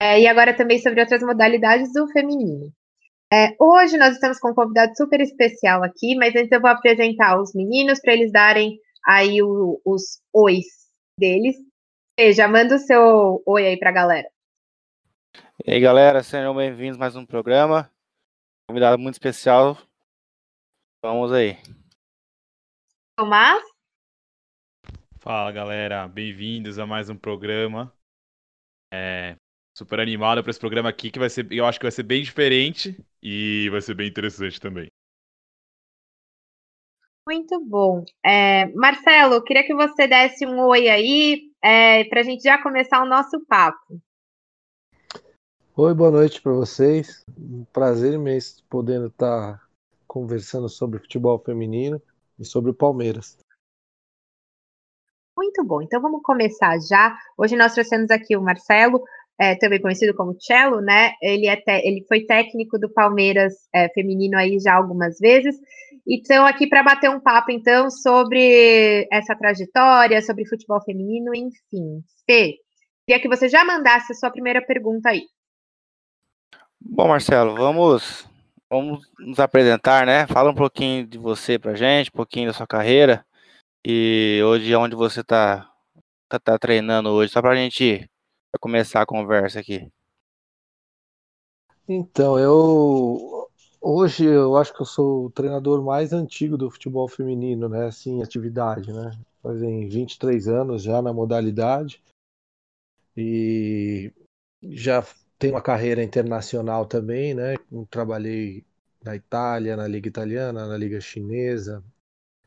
é, e agora também sobre outras modalidades do feminino. É, hoje nós estamos com um convidado super especial aqui, mas antes eu vou apresentar os meninos para eles darem aí o, os ois deles. Já manda o seu oi aí para a galera. E aí, galera, sejam bem-vindos a mais um programa. Convidado muito especial. Vamos aí. Tomás? Fala, galera. Bem-vindos a mais um programa. É, super animado para esse programa aqui, que vai ser, eu acho que vai ser bem diferente e vai ser bem interessante também. Muito bom. É, Marcelo, queria que você desse um oi aí, é, para a gente já começar o nosso papo. Oi, boa noite para vocês. Um prazer imenso podendo estar conversando sobre futebol feminino e sobre o Palmeiras. Muito bom, então vamos começar já. Hoje nós trouxemos aqui o Marcelo, é, também conhecido como Cello, né? Ele, é te, ele foi técnico do Palmeiras é, feminino aí já algumas vezes. Então, aqui para bater um papo, então, sobre essa trajetória, sobre futebol feminino, enfim. Fê, queria que você já mandasse a sua primeira pergunta aí. Bom, Marcelo, vamos, vamos nos apresentar, né? Fala um pouquinho de você pra gente, um pouquinho da sua carreira. E hoje, onde você está tá, tá treinando hoje, só pra gente para começar a conversa aqui? Então, eu hoje eu acho que eu sou o treinador mais antigo do futebol feminino, né? Assim, atividade, né? Fazem 23 anos já na modalidade e já tenho uma carreira internacional também, né? Trabalhei na Itália, na Liga Italiana, na Liga Chinesa,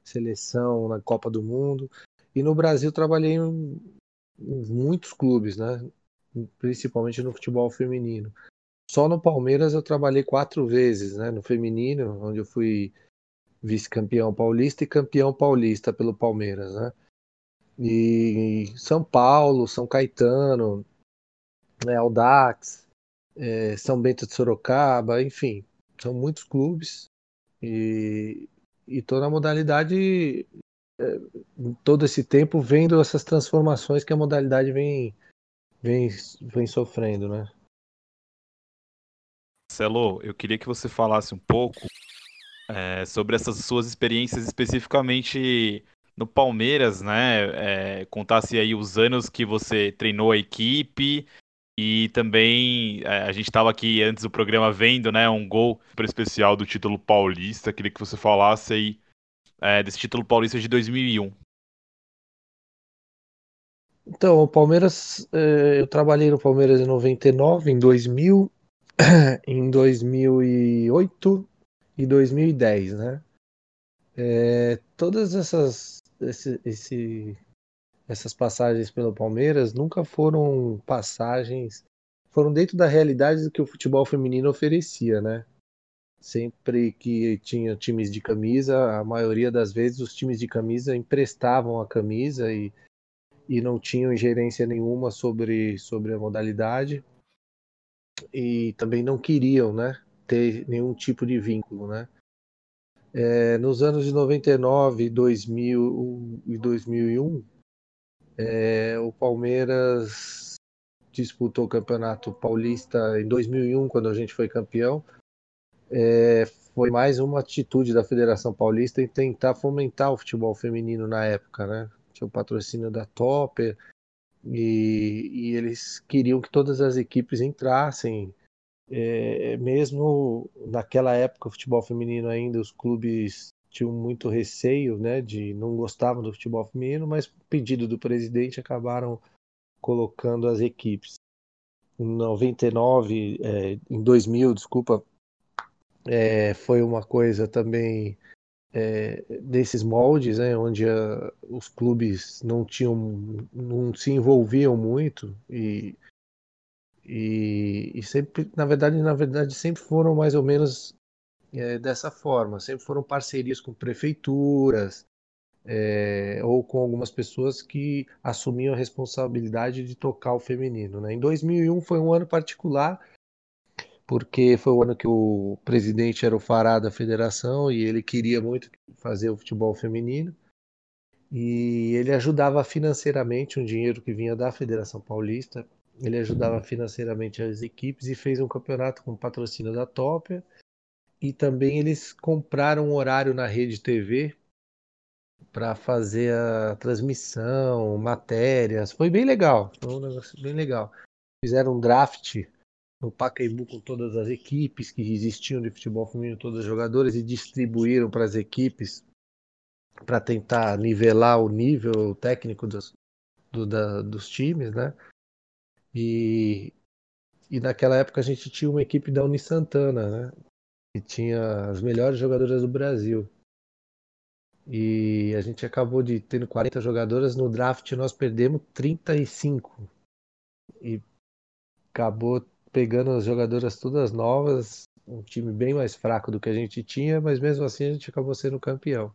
seleção, na Copa do Mundo. E no Brasil trabalhei em muitos clubes, né? Principalmente no futebol feminino. Só no Palmeiras eu trabalhei quatro vezes, né? No feminino, onde eu fui vice-campeão paulista e campeão paulista pelo Palmeiras, né? E São Paulo, São Caetano, né, Aldax, é, São Bento de Sorocaba, enfim, são muitos clubes e, e tô na modalidade é, todo esse tempo vendo essas transformações que a modalidade vem vem, vem sofrendo, né? Celo, eu queria que você falasse um pouco é, sobre essas suas experiências especificamente no Palmeiras, né? É, contasse aí os anos que você treinou a equipe e também é, a gente estava aqui antes do programa vendo, né, um gol super especial do título paulista. Queria que você falasse aí é, desse título paulista de 2001. Então, o Palmeiras, eh, eu trabalhei no Palmeiras em 99, em 2000, em 2008 e 2010, né? É, todas essas, esse, esse, essas passagens pelo Palmeiras nunca foram passagens, foram dentro da realidade do que o futebol feminino oferecia, né? Sempre que tinha times de camisa, a maioria das vezes os times de camisa emprestavam a camisa e e não tinham ingerência nenhuma sobre, sobre a modalidade e também não queriam né, ter nenhum tipo de vínculo. Né? É, nos anos de 99, 2000 e 2001, é, o Palmeiras disputou o Campeonato Paulista em 2001, quando a gente foi campeão. É, foi mais uma atitude da Federação Paulista em tentar fomentar o futebol feminino na época, né? Tinha o patrocínio da Topper, e, e eles queriam que todas as equipes entrassem. É, mesmo naquela época, o futebol feminino ainda, os clubes tinham muito receio, né, de não gostavam do futebol feminino, mas pedido do presidente acabaram colocando as equipes. Em 99, é, em 2000, desculpa, é, foi uma coisa também é, desses moldes, né, onde a, os clubes não tinham, não se envolviam muito e, E, e sempre, na verdade, na verdade, sempre foram mais ou menos é, dessa forma. Sempre foram parcerias com prefeituras é, ou com algumas pessoas que assumiam a responsabilidade de tocar o feminino. Né? Em 2001 foi um ano particular porque foi o ano que o presidente era o fará da federação e ele queria muito fazer o futebol feminino. E ele ajudava financeiramente um dinheiro que vinha da Federação Paulista. Ele ajudava financeiramente as equipes e fez um campeonato com patrocínio da Topia. E também eles compraram um horário na rede TV para fazer a transmissão, matérias. Foi bem legal, foi um negócio bem legal. Fizeram um draft no Pacaembu com todas as equipes que existiam de futebol feminino, todos os jogadores, e distribuíram para as equipes para tentar nivelar o nível técnico dos, do, da, dos times, né? E, e naquela época a gente tinha uma equipe da Uni Santana, né? Que tinha as melhores jogadoras do Brasil. E a gente acabou de tendo 40 jogadoras, no draft nós perdemos 35. E acabou pegando as jogadoras todas novas, um time bem mais fraco do que a gente tinha, mas mesmo assim a gente acabou sendo campeão.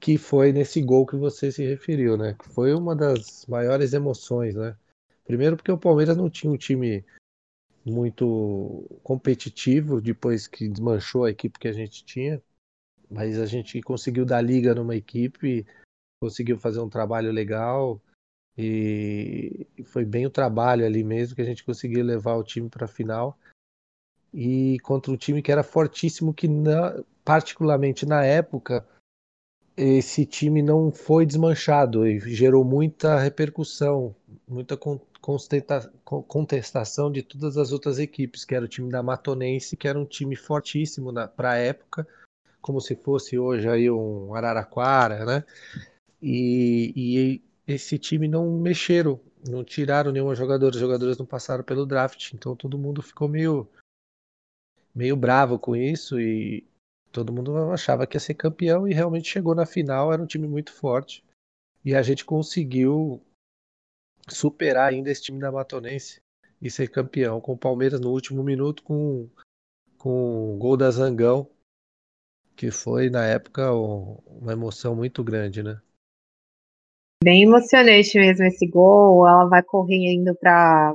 Que foi nesse gol que você se referiu, né? Que foi uma das maiores emoções, né? Primeiro porque o Palmeiras não tinha um time muito competitivo depois que desmanchou a equipe que a gente tinha, mas a gente conseguiu dar liga numa equipe, conseguiu fazer um trabalho legal, e foi bem o trabalho ali mesmo que a gente conseguiu levar o time para a final. E contra um time que era fortíssimo, que na, particularmente na época, esse time não foi desmanchado e gerou muita repercussão, muita contestação de todas as outras equipes, que era o time da Matonense, que era um time fortíssimo para a época, como se fosse hoje aí um Araraquara, né? E, e esse time não mexeram, não tiraram nenhuma jogadora, os jogadores não passaram pelo draft, então todo mundo ficou meio meio bravo com isso e todo mundo achava que ia ser campeão e realmente chegou na final, era um time muito forte. E a gente conseguiu superar ainda esse time da Matonense e ser campeão com o Palmeiras no último minuto com com o gol da Zangão, que foi na época uma emoção muito grande, né? Bem emocionante mesmo esse gol. Ela vai correndo para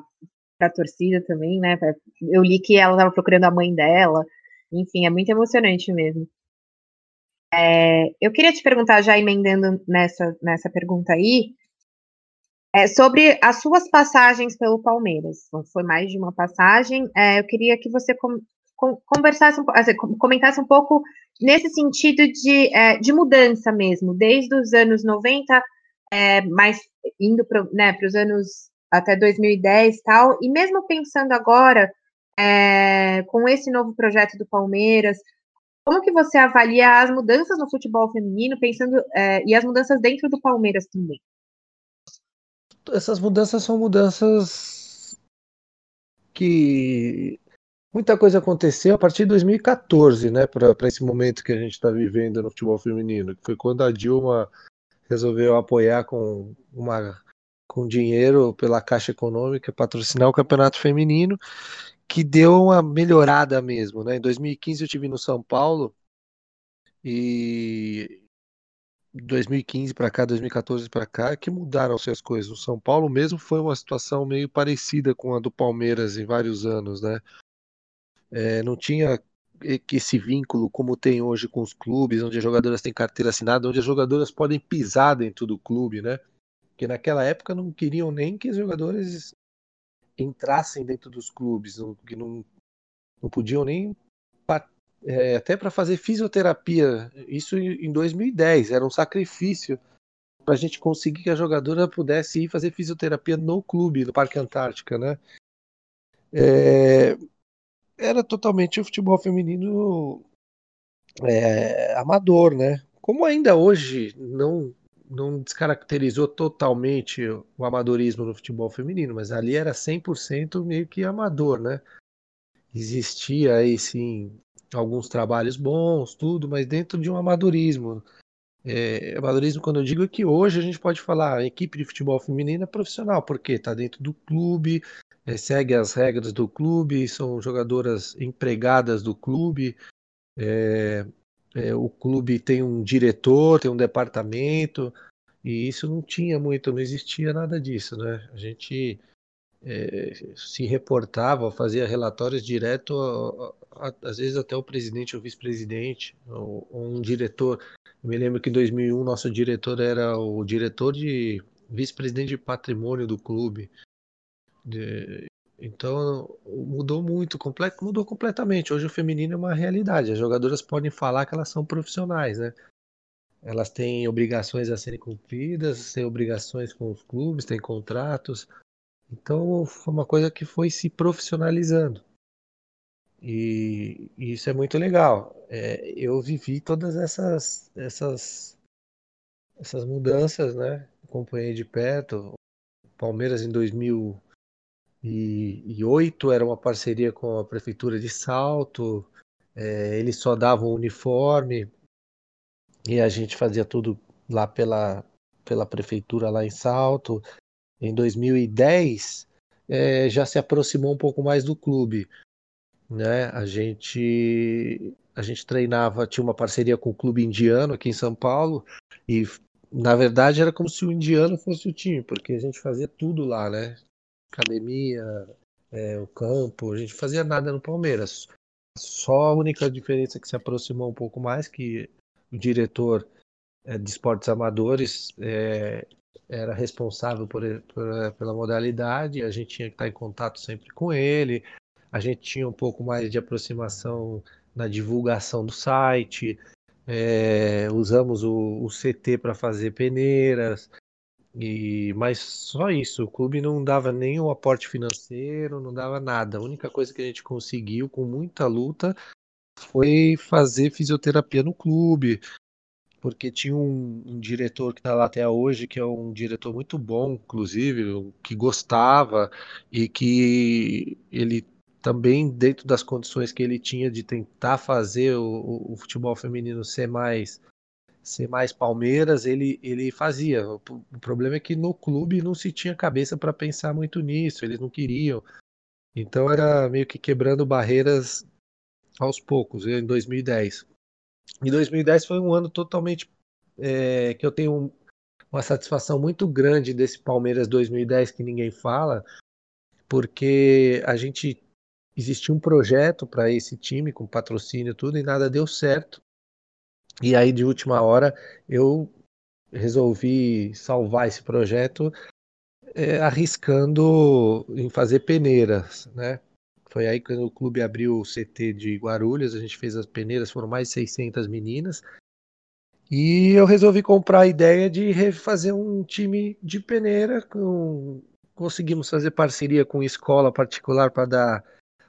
a torcida também, né? Eu li que ela estava procurando a mãe dela. Enfim, é muito emocionante mesmo. É, eu queria te perguntar, já emendando nessa, nessa pergunta aí, é, sobre as suas passagens pelo Palmeiras. Foi mais de uma passagem. É, eu queria que você com, com, conversasse, assim, comentasse um pouco nesse sentido de, é, de mudança mesmo, desde os anos 90 é, mais indo para né, os anos até 2010 e tal, e mesmo pensando agora, é, com esse novo projeto do Palmeiras, como que você avalia as mudanças no futebol feminino, pensando é, e as mudanças dentro do Palmeiras também? Essas mudanças são mudanças que muita coisa aconteceu a partir de 2014, né, para esse momento que a gente está vivendo no futebol feminino, que foi quando a Dilma resolveu apoiar com uma com dinheiro pela Caixa Econômica patrocinar o Campeonato Feminino, que deu uma melhorada mesmo, né? Em 2015 eu tive no São Paulo e 2015 para cá, 2014 para cá, que mudaram as coisas. O São Paulo mesmo foi uma situação meio parecida com a do Palmeiras em vários anos, né? É, não tinha esse vínculo, como tem hoje com os clubes, onde as jogadoras têm carteira assinada, onde as jogadoras podem pisar dentro do clube, né? Porque naquela época não queriam nem que os jogadores entrassem dentro dos clubes, que não, não podiam nem é, até para fazer fisioterapia. Isso em 2010 era um sacrifício para a gente conseguir que a jogadora pudesse ir fazer fisioterapia no clube, no Parque Antártica, né? É, era totalmente o futebol feminino é, amador, né? Como ainda hoje não não descaracterizou totalmente o amadorismo no futebol feminino, mas ali era 100% meio que amador, né? Existia aí sim alguns trabalhos bons, tudo, mas dentro de um amadorismo. É, amadorismo, quando eu digo é que hoje a gente pode falar equipe de futebol feminino é profissional, porque está dentro do clube, é, segue as regras do clube, são jogadoras empregadas do clube. É, é, o clube tem um diretor, tem um departamento, e isso não tinha muito, não existia nada disso, né? A gente é, se reportava, fazia relatórios direto, a, a, às vezes até o presidente ou vice-presidente, ou, ou, um diretor. Eu me lembro que em 2001 nosso diretor era o diretor de vice-presidente de patrimônio do clube. De, então mudou muito, completo, mudou completamente. Hoje o feminino é uma realidade. As jogadoras podem falar que elas são profissionais, né? Elas têm obrigações a serem cumpridas, têm obrigações com os clubes, têm contratos. Então foi uma coisa que foi se profissionalizando. E, e isso é muito legal. É, eu vivi todas essas, essas, essas mudanças, né? Acompanhei de perto. Palmeiras em 2008 era uma parceria com a prefeitura de Salto. É, eles só davam uniforme e a gente fazia tudo lá pela, pela prefeitura lá em Salto. Em 2010 é, já se aproximou um pouco mais do clube, né? A gente a gente treinava, tinha uma parceria com o clube indiano aqui em São Paulo e na verdade era como se o indiano fosse o time, porque a gente fazia tudo lá, né? Academia, é, o campo, a gente fazia nada no Palmeiras. Só a única diferença que se aproximou um pouco mais que o diretor é, de esportes amadores é, era responsável por, por, pela modalidade, a gente tinha que estar em contato sempre com ele, a gente tinha um pouco mais de aproximação na divulgação do site, é, usamos o, o CT para fazer peneiras, e, mas só isso, o clube não dava nenhum aporte financeiro, não dava nada. A única coisa que a gente conseguiu com muita luta foi fazer fisioterapia no clube, porque tinha um, um diretor que está lá até hoje, que é um diretor muito bom, inclusive, que gostava e que ele também, dentro das condições que ele tinha de tentar fazer o, o futebol feminino ser mais ser mais Palmeiras, ele, ele fazia. O, o problema é que no clube não se tinha cabeça para pensar muito nisso, eles não queriam. Então era meio que quebrando barreiras aos poucos, em 2010. E 2010 foi um ano totalmente é, que eu tenho uma satisfação muito grande desse Palmeiras 2010 que ninguém fala, porque a gente existia um projeto para esse time com patrocínio e tudo e nada deu certo. E aí de última hora eu resolvi salvar esse projeto é, arriscando em fazer peneiras, né? Foi aí quando o clube abriu o CT de Guarulhos, a gente fez as peneiras, foram mais de 600 meninas. E eu resolvi comprar a ideia de refazer um time de peneira. Com... Conseguimos fazer parceria com escola particular para dar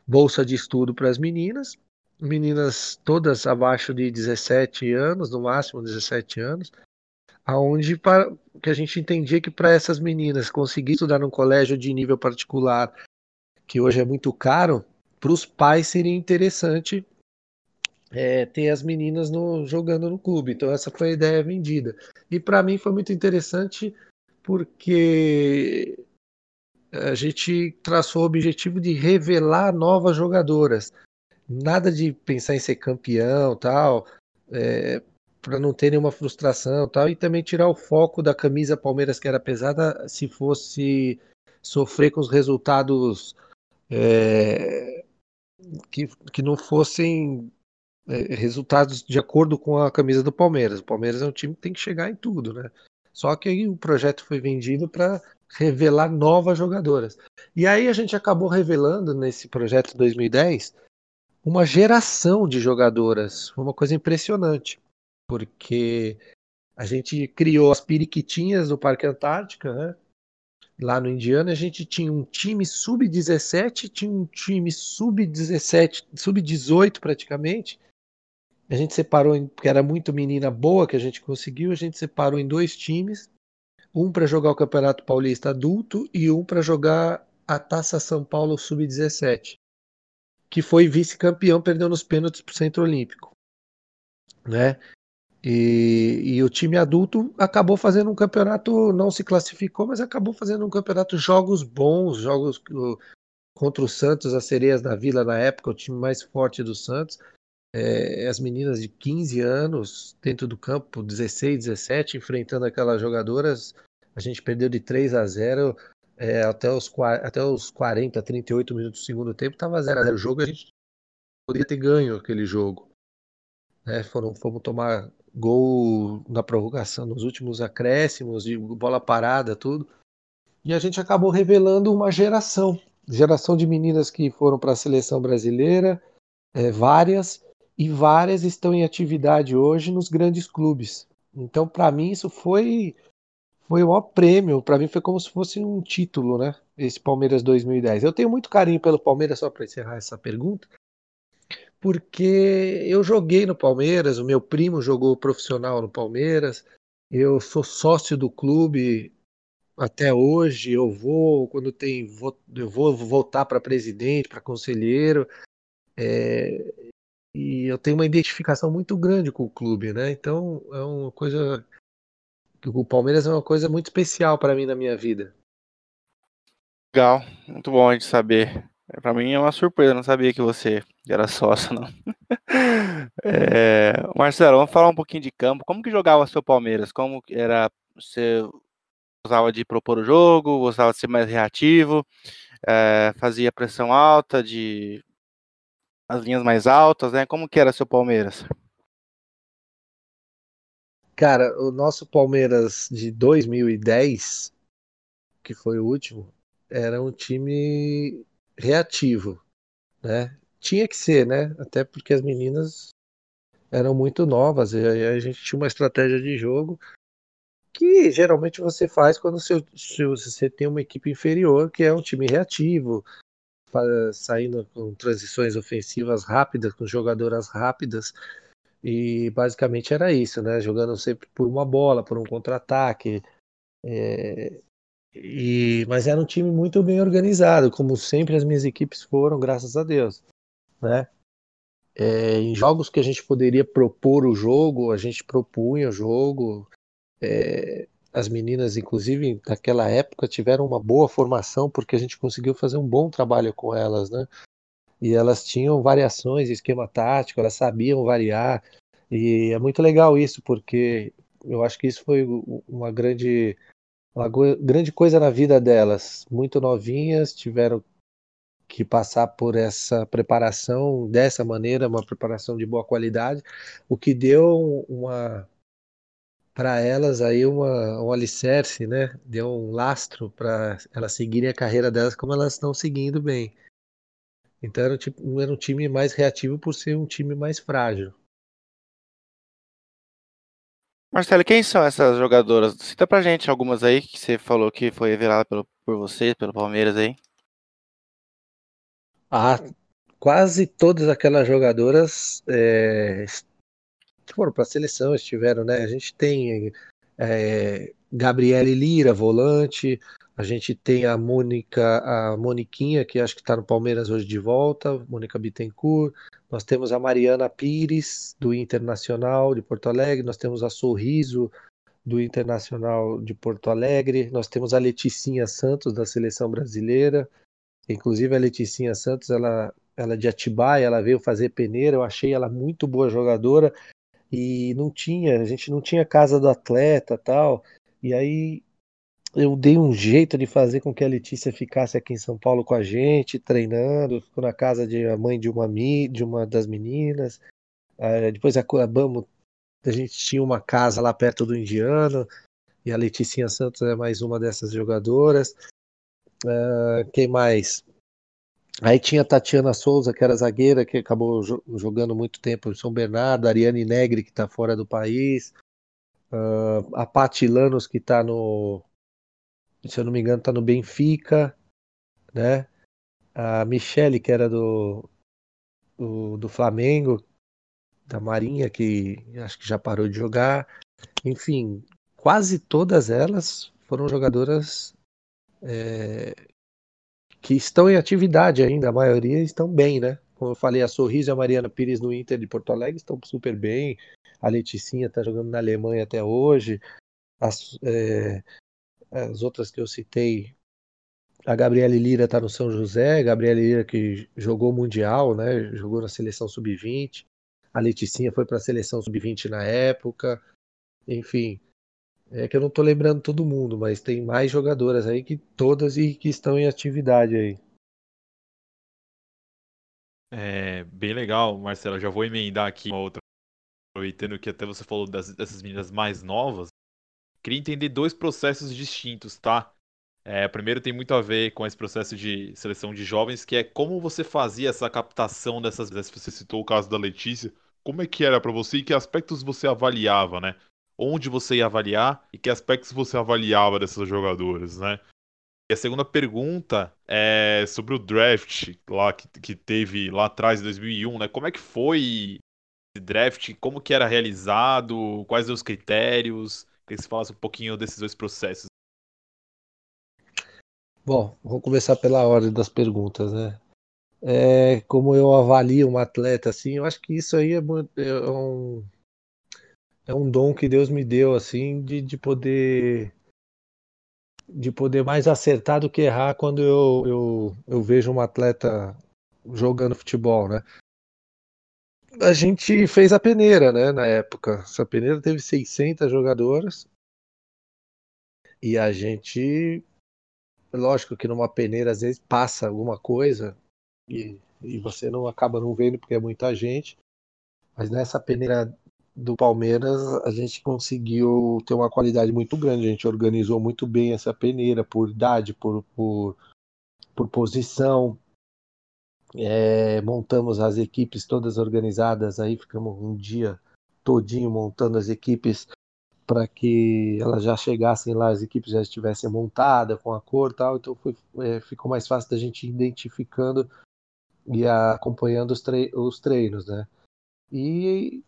bolsa de estudo para as meninas. Meninas todas abaixo de 17 anos, no máximo 17 anos. Aonde para... que a gente entendia que para essas meninas conseguir estudar num colégio de nível particular que hoje é muito caro, para os pais seria interessante é, ter as meninas no, jogando no clube. Então essa foi a ideia vendida. E para mim foi muito interessante porque a gente traçou o objetivo de revelar novas jogadoras. Nada de pensar em ser campeão, tal, é, para não ter nenhuma frustração, tal, e também tirar o foco da camisa Palmeiras que era pesada se fosse sofrer com os resultados é, que, que não fossem é, resultados de acordo com a camisa do Palmeiras. O Palmeiras é um time que tem que chegar em tudo, né? Só que aí o projeto foi vendido para revelar novas jogadoras. E aí a gente acabou revelando nesse projeto 2010 uma geração de jogadoras, uma coisa impressionante, porque a gente criou as periquitinhas do Parque Antártica, né? lá no Indiana, a gente tinha um time sub-17, tinha um time sub-17, sub-18 praticamente. A gente separou, porque era muito menina boa que a gente conseguiu, a gente separou em dois times, um para jogar o Campeonato Paulista adulto e um para jogar a Taça São Paulo sub-17, que foi vice-campeão, perdeu nos pênaltis para o Centro Olímpico, né? E, e, o time adulto acabou fazendo um campeonato, não se classificou, mas acabou fazendo um campeonato jogos bons, jogos contra o Santos, as Sereias da Vila na época, o time mais forte do Santos. É, as meninas de 15 anos dentro do campo, 16, 17, enfrentando aquelas jogadoras. A gente perdeu de 3 a 0 é, até, os, até os 40, 38 minutos do segundo tempo, estava 0 a 0 o jogo. A gente poderia ter ganho aquele jogo. Né? Foram, fomos tomar gol na prorrogação, nos últimos acréscimos, de bola parada, tudo. E a gente acabou revelando uma geração geração de meninas que foram para a seleção brasileira, é, várias, e várias estão em atividade hoje nos grandes clubes. Então, para mim, isso foi foi o maior prêmio. Para mim, foi como se fosse um título, né? Esse Palmeiras 2010. Eu tenho muito carinho pelo Palmeiras, só para encerrar essa pergunta, porque eu joguei no Palmeiras, o meu primo jogou profissional no Palmeiras, eu sou sócio do clube até hoje. Eu vou, quando tem, vou, eu vou voltar para presidente, para conselheiro, é, e eu tenho uma identificação muito grande com o clube, né? Então é uma coisa. O Palmeiras é uma coisa muito especial para mim na minha vida. Legal, muito bom gente saber. Para mim é uma surpresa, não sabia que você era sócio, não. É, Marcelo, vamos falar um pouquinho de campo. Como que jogava seu Palmeiras? Como era você gostava de propor o jogo, gostava de ser mais reativo, é, fazia pressão alta, de as linhas mais altas, né? Como que era seu Palmeiras? Cara, o nosso Palmeiras de 2010, que foi o último, era um time reativo, né? Tinha que ser, né? Até porque as meninas eram muito novas e a gente tinha uma estratégia de jogo que geralmente você faz quando você, você tem uma equipe inferior, que é um time reativo, saindo com transições ofensivas rápidas, com jogadoras rápidas. E basicamente era isso, né? Jogando sempre por uma bola, por um contra-ataque. É... E... Mas era um time muito bem organizado, como sempre as minhas equipes foram, graças a Deus. Né? É... Em jogos que a gente poderia propor o jogo, a gente propunha o jogo, é, as meninas, inclusive, naquela época, tiveram uma boa formação porque a gente conseguiu fazer um bom trabalho com elas, né? E elas tinham variações de esquema tático, elas sabiam variar. E é muito legal isso, porque eu acho que isso foi uma grande, uma grande coisa na vida delas. Muito novinhas, tiveram que passar por essa preparação dessa maneira, uma preparação de boa qualidade, o que deu uma para elas aí uma, um alicerce, né? Deu um lastro para elas seguirem a carreira delas como elas estão seguindo bem. Então era, tipo, era um time mais reativo por ser um time mais frágil. Marcelo, quem são essas jogadoras? Cita pra gente algumas aí que você falou que foi revelada pelo, por você, pelo Palmeiras aí. Ah, quase todas aquelas jogadoras é, foram para a seleção, estiveram, né? A gente tem é, Gabriele Lira, volante, a gente tem a Mônica, a Moniquinha, que acho que está no Palmeiras hoje de volta, Mônica Bittencourt, nós temos a Mariana Pires, do Internacional de Porto Alegre, nós temos a Sorriso, do Internacional de Porto Alegre, nós temos a Leticinha Santos, da Seleção Brasileira, inclusive a Leticinha Santos, ela, ela é de Atibaia, ela veio fazer peneira, eu achei ela muito boa jogadora, e não tinha, a gente não tinha casa do atleta tal. E aí eu dei um jeito de fazer com que a Letícia ficasse aqui em São Paulo com a gente, treinando, ficou na casa de a mãe de uma de uma das meninas. Uh, depois acabamos, a gente tinha uma casa lá perto do Indiano, e a Letícia Santos é mais uma dessas jogadoras. Uh, quem mais? Aí tinha a Tatiana Souza, que era zagueira, que acabou jogando muito tempo em São Bernardo, a Ariane Negri, que está fora do país, uh, a Pati Lanos, que está no. Se eu não me engano, está no Benfica, né? A Michele, que era do, do, do Flamengo, da Marinha, que acho que já parou de jogar. Enfim, quase todas elas foram jogadoras é, que estão em atividade ainda, a maioria estão bem, né? Como eu falei, a Sorriso e a Mariana Pires no Inter de Porto Alegre estão super bem. A Leticinha está jogando na Alemanha até hoje. As, é, as outras que eu citei A Gabriele Lira está no São José, Gabriele Lira que jogou Mundial, né? Jogou na seleção sub-20. A Leticinha foi para a seleção sub-20 na época. Enfim, é que eu não estou lembrando todo mundo, mas tem mais jogadoras aí que todas e que estão em atividade aí. É bem legal, Marcelo. Já vou emendar aqui uma outra, aproveitando que até você falou das, dessas meninas mais novas. Queria entender dois processos distintos, tá? É, primeiro tem muito a ver com esse processo de seleção de jovens, que é como você fazia essa captação dessas. Você citou o caso da Letícia. Como é que era para você e que aspectos você avaliava, né? Onde você ia avaliar e que aspectos você avaliava dessas jogadoras, né? E a segunda pergunta é sobre o draft lá que, que teve lá atrás em 2001, né? Como é que foi draft? Como que era realizado? Quais os critérios? Que você falasse um pouquinho desses dois processos. Bom, vou começar pela ordem das perguntas, né? É, como eu avalio um atleta assim, eu acho que isso aí é, é, um, é um dom que Deus me deu assim de, de poder de poder mais acertar do que errar quando eu, eu, eu vejo um atleta jogando futebol, né? A gente fez a peneira, né, na época. Essa peneira teve 600 jogadoras e a gente Lógico que numa peneira às vezes passa alguma coisa e, e você não acaba não vendo porque é muita gente. Mas nessa peneira do Palmeiras a gente conseguiu ter uma qualidade muito grande. A gente organizou muito bem essa peneira por idade, por, por, por posição. É, montamos as equipes todas organizadas aí, ficamos um dia todinho montando as equipes para que elas já chegassem lá, as equipes já estivessem montadas com a cor e tal, então foi, é, ficou mais fácil da gente ir identificando e acompanhando os, os treinos, né? E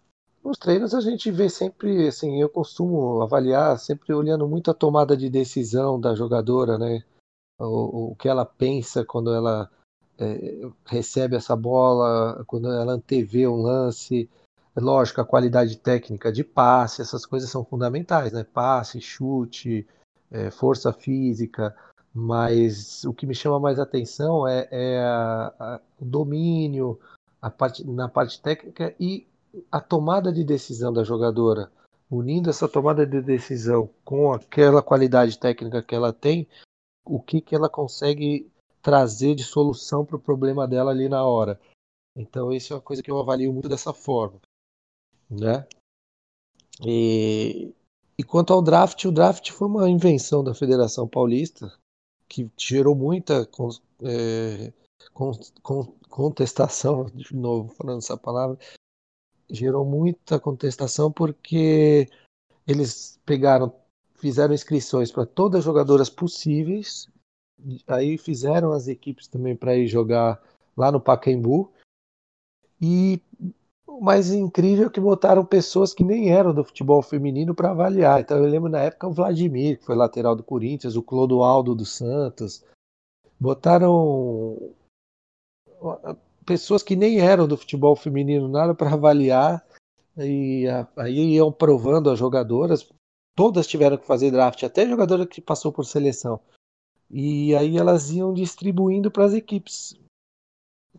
nos treinos a gente vê sempre, assim, eu costumo avaliar sempre olhando muito a tomada de decisão da jogadora, né? O, o que ela pensa quando ela é, recebe essa bola, quando ela antevê um lance, é lógico, a qualidade técnica de passe, essas coisas são fundamentais, né? Passe, chute, é, força física, mas o que me chama mais atenção é, é a, a, o domínio a parte, na parte técnica e a tomada de decisão da jogadora. Unindo essa tomada de decisão com aquela qualidade técnica que ela tem, o que, que ela consegue trazer de solução para o problema dela ali na hora. Então, isso é uma coisa que eu avalio muito dessa forma né? E, e quanto ao draft, o draft foi uma invenção da Federação Paulista que gerou muita é, contestação, de novo falando essa palavra, gerou muita contestação porque eles pegaram, fizeram inscrições para todas as jogadoras possíveis, aí fizeram as equipes também para ir jogar lá no Pacaembu e o mais incrível é que botaram pessoas que nem eram do futebol feminino para avaliar. Então eu lembro na época o Vladimir, que foi lateral do Corinthians, o Clodoaldo do Santos. Botaram pessoas que nem eram do futebol feminino nada para avaliar e aí iam provando as jogadoras. Todas tiveram que fazer draft, até jogadora que passou por seleção. E aí elas iam distribuindo para as equipes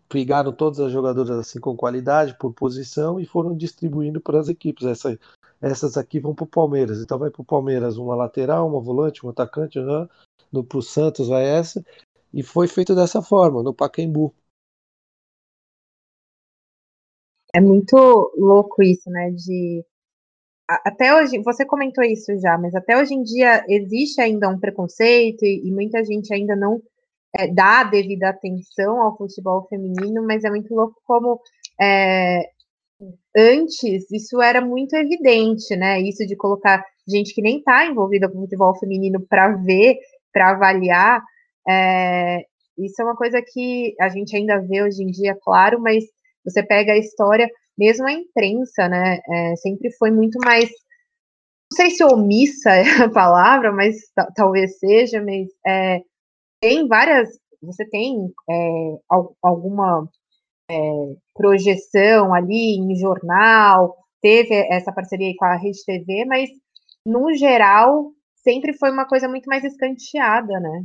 pegaram todas as jogadoras assim com qualidade por posição e foram distribuindo para as equipes. Essa, essas aqui vão para o Palmeiras. Então vai para o Palmeiras uma lateral, uma volante, um atacante, né? para o Santos vai essa. E foi feito dessa forma, no Pacaembu. É muito louco isso, né? De até hoje, você comentou isso já, mas até hoje em dia existe ainda um preconceito e, e muita gente ainda não é, dá devida atenção ao futebol feminino, mas é muito louco como é, antes isso era muito evidente, né? Isso de colocar gente que nem está envolvida com futebol feminino para ver, para avaliar, é, isso é uma coisa que a gente ainda vê hoje em dia, claro, mas você pega a história, mesmo a imprensa, né? É, sempre foi muito mais não sei se omissa é a palavra, mas talvez seja, mas é, tem várias. Você tem é, alguma é, projeção ali em jornal, teve essa parceria com a Rede TV, mas no geral sempre foi uma coisa muito mais escanteada, né?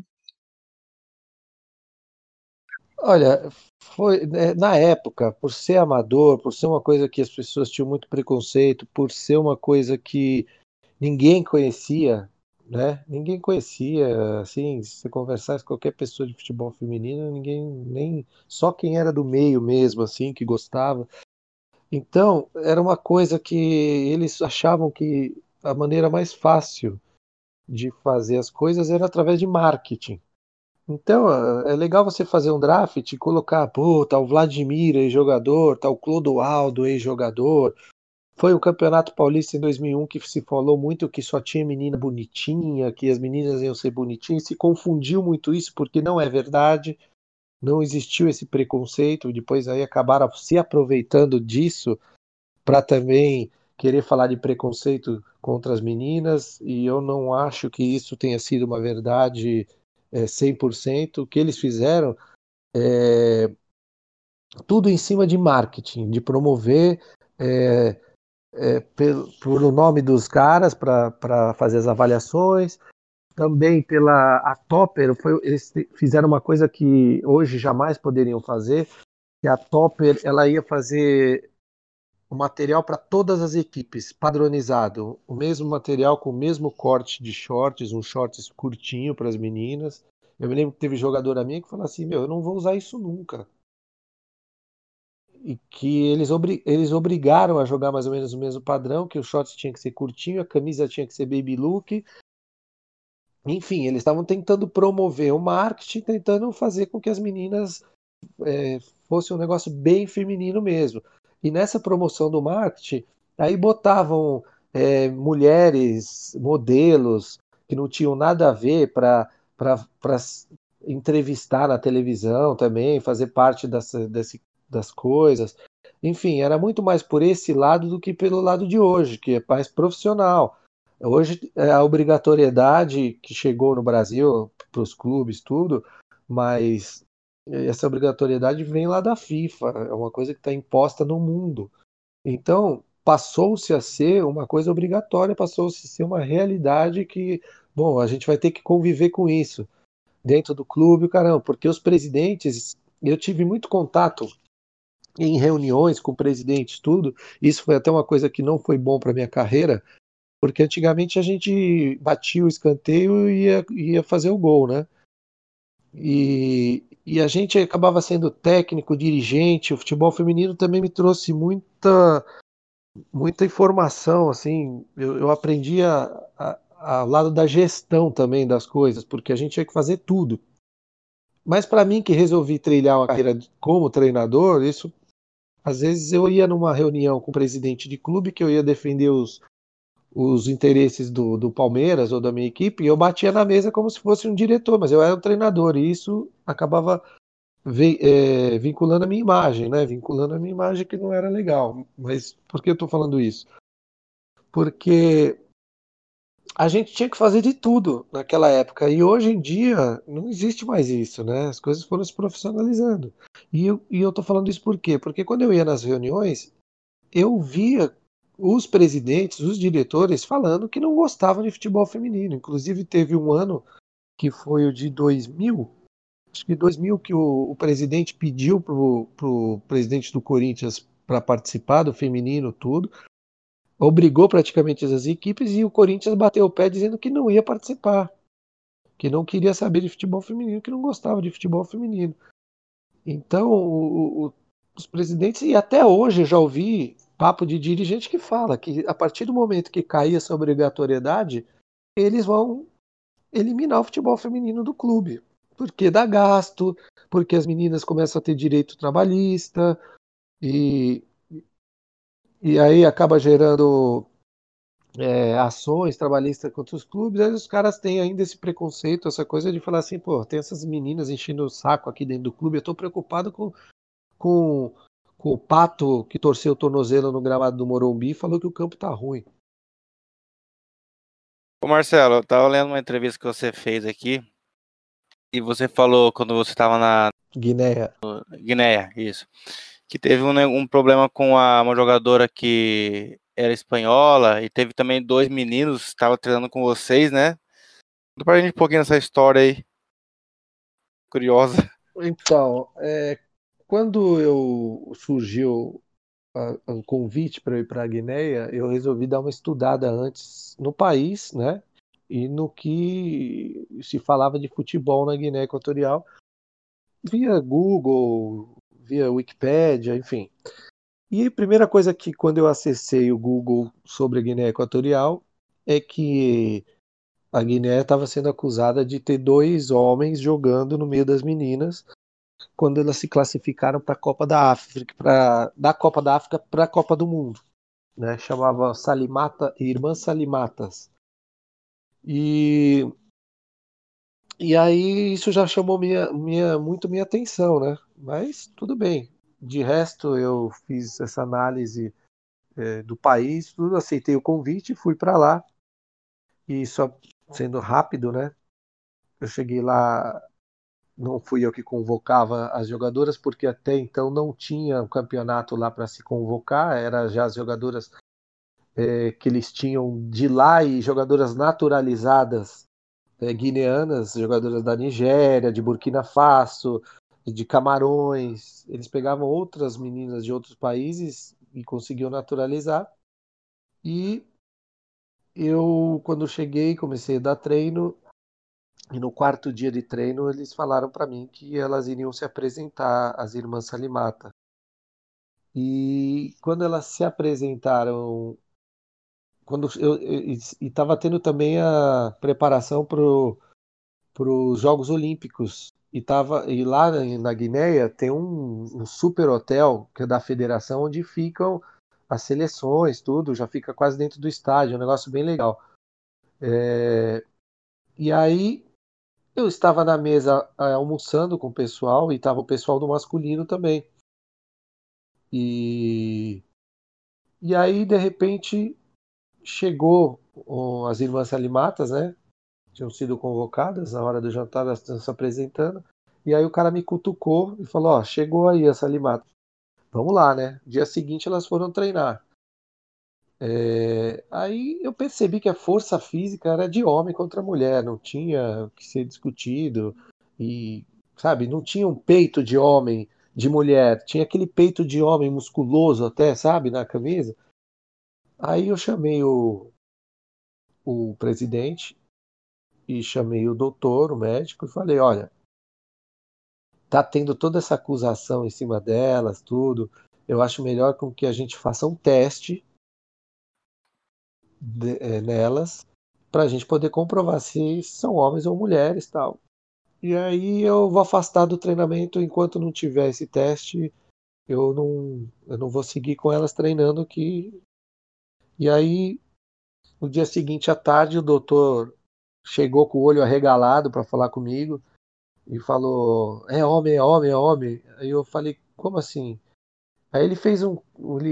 Olha, foi né, na época, por ser amador, por ser uma coisa que as pessoas tinham muito preconceito, por ser uma coisa que ninguém conhecia, né? Ninguém conhecia, assim, se você conversasse com qualquer pessoa de futebol feminino, ninguém nem só quem era do meio mesmo, assim, que gostava. Então, era uma coisa que eles achavam que a maneira mais fácil de fazer as coisas era através de marketing. Então, é legal você fazer um draft e colocar, pô, o Vladimir, ex-jogador, o Clodoaldo, ex-jogador. Foi o Campeonato Paulista em 2001 que se falou muito que só tinha menina bonitinha, que as meninas iam ser bonitinhas. Se confundiu muito isso porque não é verdade. Não existiu esse preconceito. Depois aí acabaram se aproveitando disso para também querer falar de preconceito contra as meninas. E eu não acho que isso tenha sido uma verdade é, 100%. O que eles fizeram é tudo em cima de marketing, de promover é, é, pelo, pelo nome dos caras para fazer as avaliações, também pela a Topper, foi, eles fizeram uma coisa que hoje jamais poderiam fazer, que a Topper ela ia fazer o material para todas as equipes, padronizado. O mesmo material com o mesmo corte de shorts, um shorts curtinho para as meninas. Eu me lembro que teve jogadora minha que falou assim: Meu, eu não vou usar isso nunca. E que eles, obri eles obrigaram a jogar mais ou menos o mesmo padrão, que o shorts tinha que ser curtinho, a camisa tinha que ser baby look. Enfim, eles estavam tentando promover o marketing, tentando fazer com que as meninas é, fosse um negócio bem feminino mesmo. E nessa promoção do marketing, aí botavam é, mulheres, modelos, que não tinham nada a ver para entrevistar na televisão também, fazer parte dessa, desse, das coisas. Enfim, era muito mais por esse lado do que pelo lado de hoje, que é mais profissional. Hoje, é a obrigatoriedade que chegou no Brasil, para os clubes, tudo, mas essa obrigatoriedade vem lá da FIFA, é uma coisa que está imposta no mundo. Então, passou-se a ser uma coisa obrigatória, passou-se a ser uma realidade que, bom, a gente vai ter que conviver com isso dentro do clube, caramba, porque os presidentes, eu tive muito contato em reuniões com presidentes, tudo. Isso foi até uma coisa que não foi bom para minha carreira, porque antigamente a gente batia o escanteio e ia, ia fazer o gol, né? E, e a gente acabava sendo técnico, dirigente. O futebol feminino também me trouxe muita muita informação, assim, eu, eu aprendi a, a, ao lado da gestão também das coisas, porque a gente tinha que fazer tudo. Mas para mim que resolvi trilhar uma carreira como treinador, isso às vezes eu ia numa reunião com o presidente de clube que eu ia defender os, os interesses do, do Palmeiras ou da minha equipe, e eu batia na mesa como se fosse um diretor, mas eu era um treinador, e isso acabava é, vinculando a minha imagem, né? Vinculando a minha imagem que não era legal. Mas por que eu estou falando isso? Porque a gente tinha que fazer de tudo naquela época, e hoje em dia não existe mais isso, né? As coisas foram se profissionalizando. E eu, e eu tô falando isso por quê? Porque quando eu ia nas reuniões, eu via os presidentes, os diretores falando que não gostavam de futebol feminino. Inclusive teve um ano que foi o de 2000, acho que 2000 que o, o presidente pediu pro, pro presidente do Corinthians para participar do feminino tudo, obrigou praticamente as equipes e o Corinthians bateu o pé dizendo que não ia participar, que não queria saber de futebol feminino, que não gostava de futebol feminino. Então, o, o, os presidentes, e até hoje já ouvi papo de dirigente que fala que a partir do momento que cair essa obrigatoriedade, eles vão eliminar o futebol feminino do clube. Porque dá gasto, porque as meninas começam a ter direito trabalhista, e, e aí acaba gerando é, ações trabalhistas contra os clubes, aí os caras têm ainda esse preconceito, essa coisa de falar assim, pô, tem essas meninas enchendo o saco aqui dentro do clube, eu tô preocupado com, com com o Pato, que torceu o tornozelo no gramado do Morumbi, falou que o campo tá ruim. Ô Marcelo, eu tava lendo uma entrevista que você fez aqui, e você falou quando você estava na Guiné. Guiné, isso. Que teve um, um problema com a, uma jogadora que era espanhola e teve também dois meninos que estavam treinando com vocês, né? Conta pra gente um pouquinho dessa história aí. Curiosa. Então, é, quando eu surgiu o convite para ir para a Guiné, eu resolvi dar uma estudada antes no país, né? E no que se falava de futebol na Guiné Equatorial, via Google, via Wikipédia, enfim. E a primeira coisa que, quando eu acessei o Google sobre a Guiné Equatorial, é que a Guiné estava sendo acusada de ter dois homens jogando no meio das meninas quando elas se classificaram para a Copa da África, pra, da Copa da África para a Copa do Mundo, né? Chamava Salimata, Irmã Salimatas. E e aí isso já chamou minha, minha, muito minha atenção, né? Mas tudo bem. De resto, eu fiz essa análise é, do país, tudo, aceitei o convite, fui para lá. E só sendo rápido, né? Eu cheguei lá não fui eu que convocava as jogadoras, porque até então não tinha um campeonato lá para se convocar, era já as jogadoras é, que eles tinham de lá e jogadoras naturalizadas é, guineanas, jogadoras da Nigéria, de Burkina Faso, de Camarões, eles pegavam outras meninas de outros países e conseguiam naturalizar. E eu, quando cheguei, comecei a dar treino, e no quarto dia de treino, eles falaram para mim que elas iriam se apresentar, as irmãs Salimata. E quando elas se apresentaram, quando eu estava tendo também a preparação para os Jogos Olímpicos e tava e lá na Guiné tem um, um, super hotel que é da federação onde ficam as seleções, tudo já fica quase dentro do estádio, é um negócio bem legal. É, e aí eu estava na mesa é, almoçando com o pessoal e estava o pessoal do masculino também. E, e aí, de repente, chegou as irmãs Salimatas, né? Tinham sido convocadas na hora do jantar, elas estão se apresentando. E aí o cara me cutucou e falou: Ó, chegou aí a Salimata. Vamos lá, né? Dia seguinte elas foram treinar. É, aí eu percebi que a força física era de homem contra mulher, não tinha que ser discutido e sabe, não tinha um peito de homem, de mulher, tinha aquele peito de homem musculoso até, sabe, na camisa. Aí eu chamei o, o presidente e chamei o doutor, o médico, e falei, olha, tá tendo toda essa acusação em cima delas, tudo. Eu acho melhor com que a gente faça um teste de, é, nelas para a gente poder comprovar se são homens ou mulheres tal. E aí eu vou afastar do treinamento enquanto não tiver esse teste. Eu não, eu não vou seguir com elas treinando que e aí no dia seguinte à tarde o doutor chegou com o olho arregalado para falar comigo e falou: "É homem, é homem, é homem". Aí eu falei: "Como assim?" Aí ele fez um.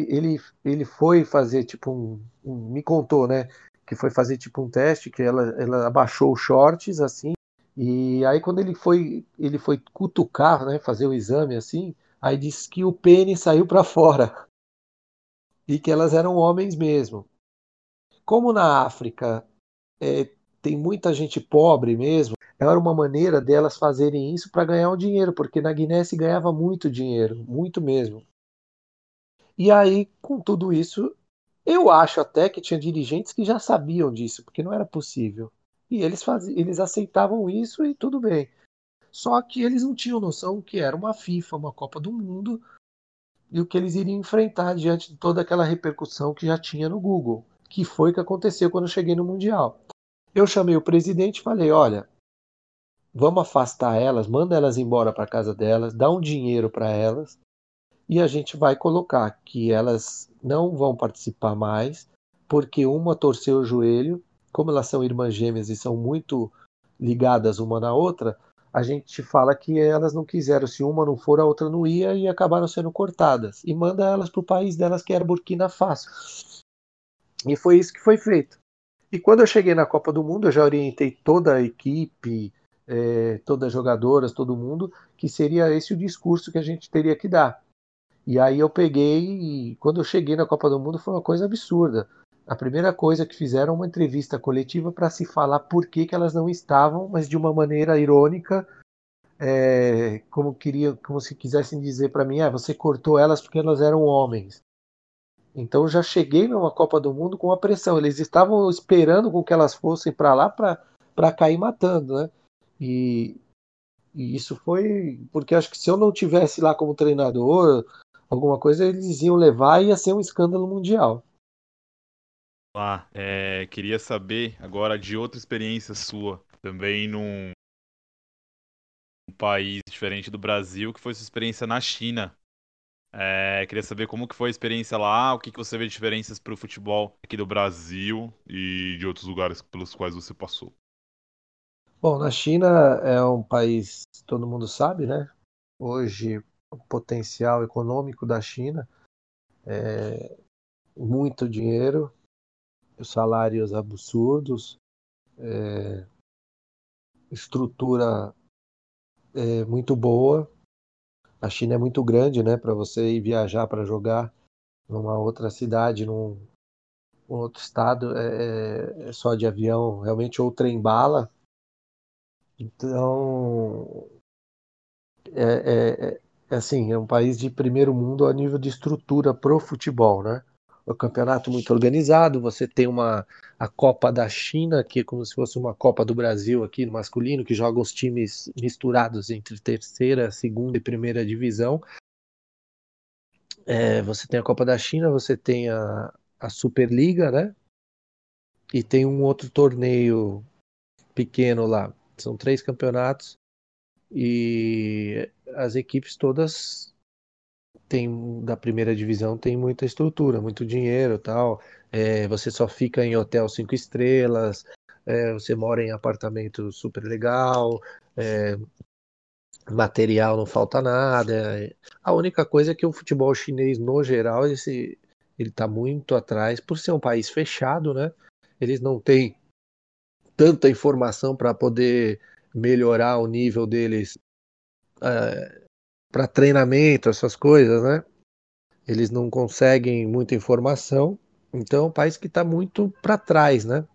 Ele, ele foi fazer tipo um, um, Me contou, né? Que foi fazer tipo um teste, que ela, ela abaixou os shorts assim. E aí quando ele foi. Ele foi cutucar, né? Fazer o exame assim. Aí disse que o pênis saiu para fora. E que elas eram homens mesmo. Como na África é, tem muita gente pobre mesmo, era uma maneira delas fazerem isso para ganhar um dinheiro, porque na Guiné se ganhava muito dinheiro, muito mesmo. E aí, com tudo isso, eu acho até que tinha dirigentes que já sabiam disso, porque não era possível. E eles, faziam, eles aceitavam isso e tudo bem. Só que eles não tinham noção que era uma FIFA, uma Copa do Mundo, e o que eles iriam enfrentar diante de toda aquela repercussão que já tinha no Google, que foi o que aconteceu quando eu cheguei no Mundial. Eu chamei o presidente e falei: olha, vamos afastar elas, manda elas embora para casa delas, dá um dinheiro para elas, e a gente vai colocar que elas não vão participar mais, porque uma torceu o joelho, como elas são irmãs gêmeas e são muito ligadas uma na outra, a gente fala que elas não quiseram, se uma não for, a outra não ia e acabaram sendo cortadas. E manda elas para o país delas, que era Burkina Faso. E foi isso que foi feito. E quando eu cheguei na Copa do Mundo, eu já orientei toda a equipe, eh, todas as jogadoras, todo mundo, que seria esse o discurso que a gente teria que dar. E aí eu peguei e quando eu cheguei na Copa do Mundo foi uma coisa absurda. A primeira coisa que fizeram uma entrevista coletiva para se falar por que, que elas não estavam, mas de uma maneira irônica, é, como queria, como se quisessem dizer para mim, ah, você cortou elas porque elas eram homens. Então já cheguei numa Copa do Mundo com a pressão. Eles estavam esperando com que elas fossem para lá para cair matando, né? E, e, isso foi porque acho que se eu não tivesse lá como treinador, alguma coisa eles iam levar e ia ser um escândalo mundial. Ah, é, queria saber agora de outra experiência sua, também num um país diferente do Brasil, que foi sua experiência na China. É, queria saber como que foi a experiência lá, o que, que você vê de diferenças para o futebol aqui do Brasil e de outros lugares pelos quais você passou. Bom, na China é um país, todo mundo sabe, né? Hoje potencial econômico da China é muito dinheiro, salários absurdos, é, estrutura é, muito boa, a China é muito grande, né, para você ir viajar para jogar numa outra cidade, num, num outro estado, é, é, é, só de avião, realmente, ou trem bala. Então, é, é, é, assim, é um país de primeiro mundo a nível de estrutura pro futebol, né? o campeonato muito organizado. Você tem uma a Copa da China, que é como se fosse uma Copa do Brasil aqui no masculino, que joga os times misturados entre terceira, segunda e primeira divisão. É, você tem a Copa da China, você tem a, a Superliga, né? E tem um outro torneio pequeno lá. São três campeonatos e as equipes todas tem da primeira divisão tem muita estrutura, muito dinheiro, tal. É, você só fica em hotel cinco estrelas, é, você mora em apartamento super legal, é, material não falta nada. A única coisa é que o futebol chinês no geral esse ele está muito atrás por ser um país fechado, né? Eles não têm tanta informação para poder melhorar o nível deles é, para treinamento, essas coisas, né? Eles não conseguem muita informação, então é um país que está muito para trás, né?